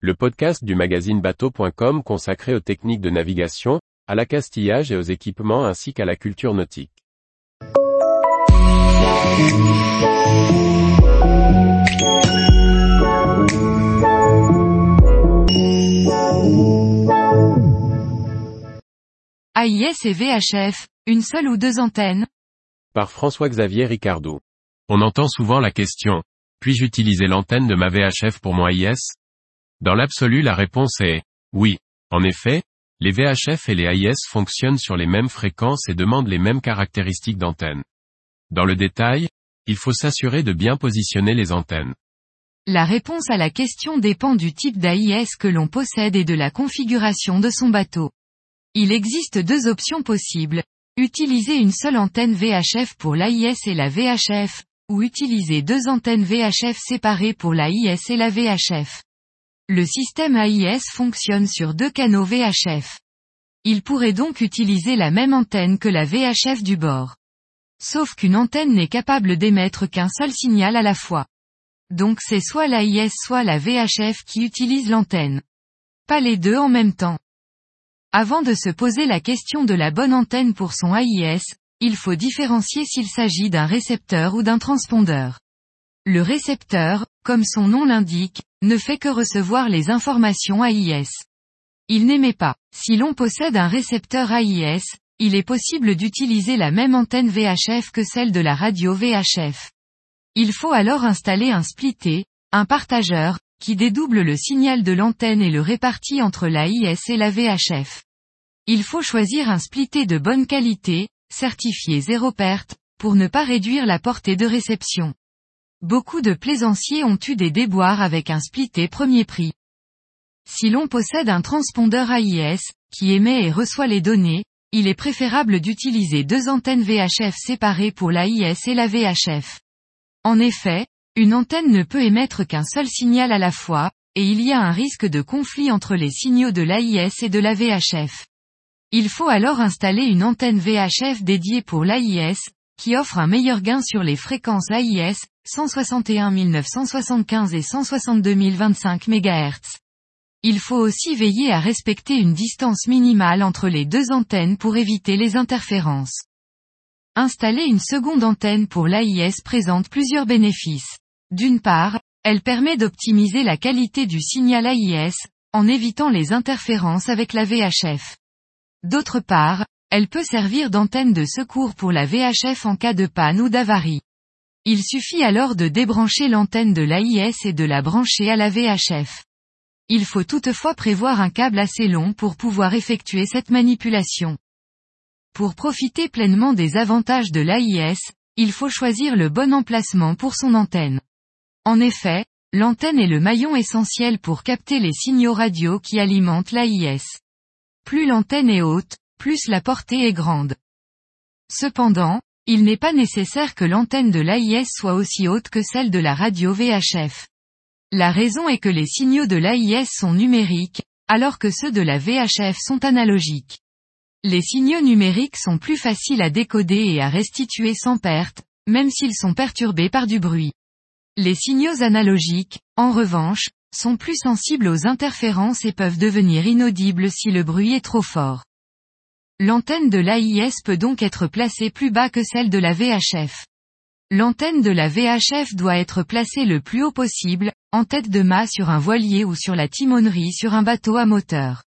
le podcast du magazine bateau.com consacré aux techniques de navigation, à l'accastillage et aux équipements ainsi qu'à la culture nautique. AIS et VHF, une seule ou deux antennes Par François-Xavier Ricardou. On entend souvent la question, puis-je utiliser l'antenne de ma VHF pour mon AIS Dans l'absolu la réponse est, oui. En effet, les VHF et les AIS fonctionnent sur les mêmes fréquences et demandent les mêmes caractéristiques d'antenne. Dans le détail, il faut s'assurer de bien positionner les antennes. La réponse à la question dépend du type d'AIS que l'on possède et de la configuration de son bateau. Il existe deux options possibles. Utiliser une seule antenne VHF pour l'AIS et la VHF, ou utiliser deux antennes VHF séparées pour l'AIS et la VHF. Le système AIS fonctionne sur deux canaux VHF. Il pourrait donc utiliser la même antenne que la VHF du bord. Sauf qu'une antenne n'est capable d'émettre qu'un seul signal à la fois. Donc c'est soit l'AIS soit la VHF qui utilise l'antenne. Pas les deux en même temps. Avant de se poser la question de la bonne antenne pour son AIS, il faut différencier s'il s'agit d'un récepteur ou d'un transpondeur. Le récepteur, comme son nom l'indique, ne fait que recevoir les informations AIS. Il n'émet pas. Si l'on possède un récepteur AIS, il est possible d'utiliser la même antenne VHF que celle de la radio VHF. Il faut alors installer un splitté, un partageur, qui dédouble le signal de l'antenne et le répartit entre l'AIS et la VHF. Il faut choisir un splitté de bonne qualité, certifié zéro perte, pour ne pas réduire la portée de réception. Beaucoup de plaisanciers ont eu des déboires avec un splitté premier prix. Si l'on possède un transpondeur AIS, qui émet et reçoit les données, il est préférable d'utiliser deux antennes VHF séparées pour l'AIS et la VHF. En effet, une antenne ne peut émettre qu'un seul signal à la fois, et il y a un risque de conflit entre les signaux de l'AIS et de la VHF. Il faut alors installer une antenne VHF dédiée pour l'AIS, qui offre un meilleur gain sur les fréquences AIS, 161 975 et 162 025 MHz. Il faut aussi veiller à respecter une distance minimale entre les deux antennes pour éviter les interférences. Installer une seconde antenne pour l'AIS présente plusieurs bénéfices. D'une part, elle permet d'optimiser la qualité du signal AIS, en évitant les interférences avec la VHF. D'autre part, elle peut servir d'antenne de secours pour la VHF en cas de panne ou d'avarie. Il suffit alors de débrancher l'antenne de l'AIS et de la brancher à la VHF. Il faut toutefois prévoir un câble assez long pour pouvoir effectuer cette manipulation. Pour profiter pleinement des avantages de l'AIS, il faut choisir le bon emplacement pour son antenne. En effet, l'antenne est le maillon essentiel pour capter les signaux radio qui alimentent l'AIS. Plus l'antenne est haute, plus la portée est grande. Cependant, il n'est pas nécessaire que l'antenne de l'AIS soit aussi haute que celle de la radio VHF. La raison est que les signaux de l'AIS sont numériques, alors que ceux de la VHF sont analogiques. Les signaux numériques sont plus faciles à décoder et à restituer sans perte, même s'ils sont perturbés par du bruit. Les signaux analogiques, en revanche, sont plus sensibles aux interférences et peuvent devenir inaudibles si le bruit est trop fort. L'antenne de l'AIS peut donc être placée plus bas que celle de la VHF. L'antenne de la VHF doit être placée le plus haut possible, en tête de mât sur un voilier ou sur la timonerie sur un bateau à moteur.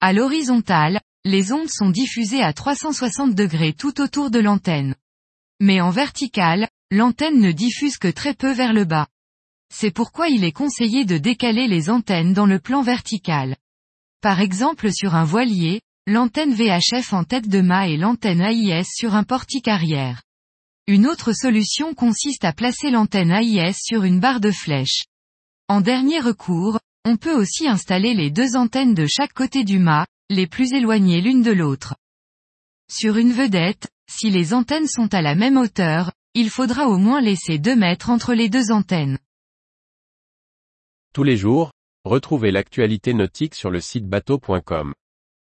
À l'horizontale, les ondes sont diffusées à 360 degrés tout autour de l'antenne. Mais en verticale, l'antenne ne diffuse que très peu vers le bas. C'est pourquoi il est conseillé de décaler les antennes dans le plan vertical. Par exemple sur un voilier, l'antenne VHF en tête de mât et l'antenne AIS sur un portique arrière. Une autre solution consiste à placer l'antenne AIS sur une barre de flèche. En dernier recours, on peut aussi installer les deux antennes de chaque côté du mât, les plus éloignées l'une de l'autre. Sur une vedette, si les antennes sont à la même hauteur, il faudra au moins laisser 2 mètres entre les deux antennes. Tous les jours, retrouvez l'actualité nautique sur le site bateau.com.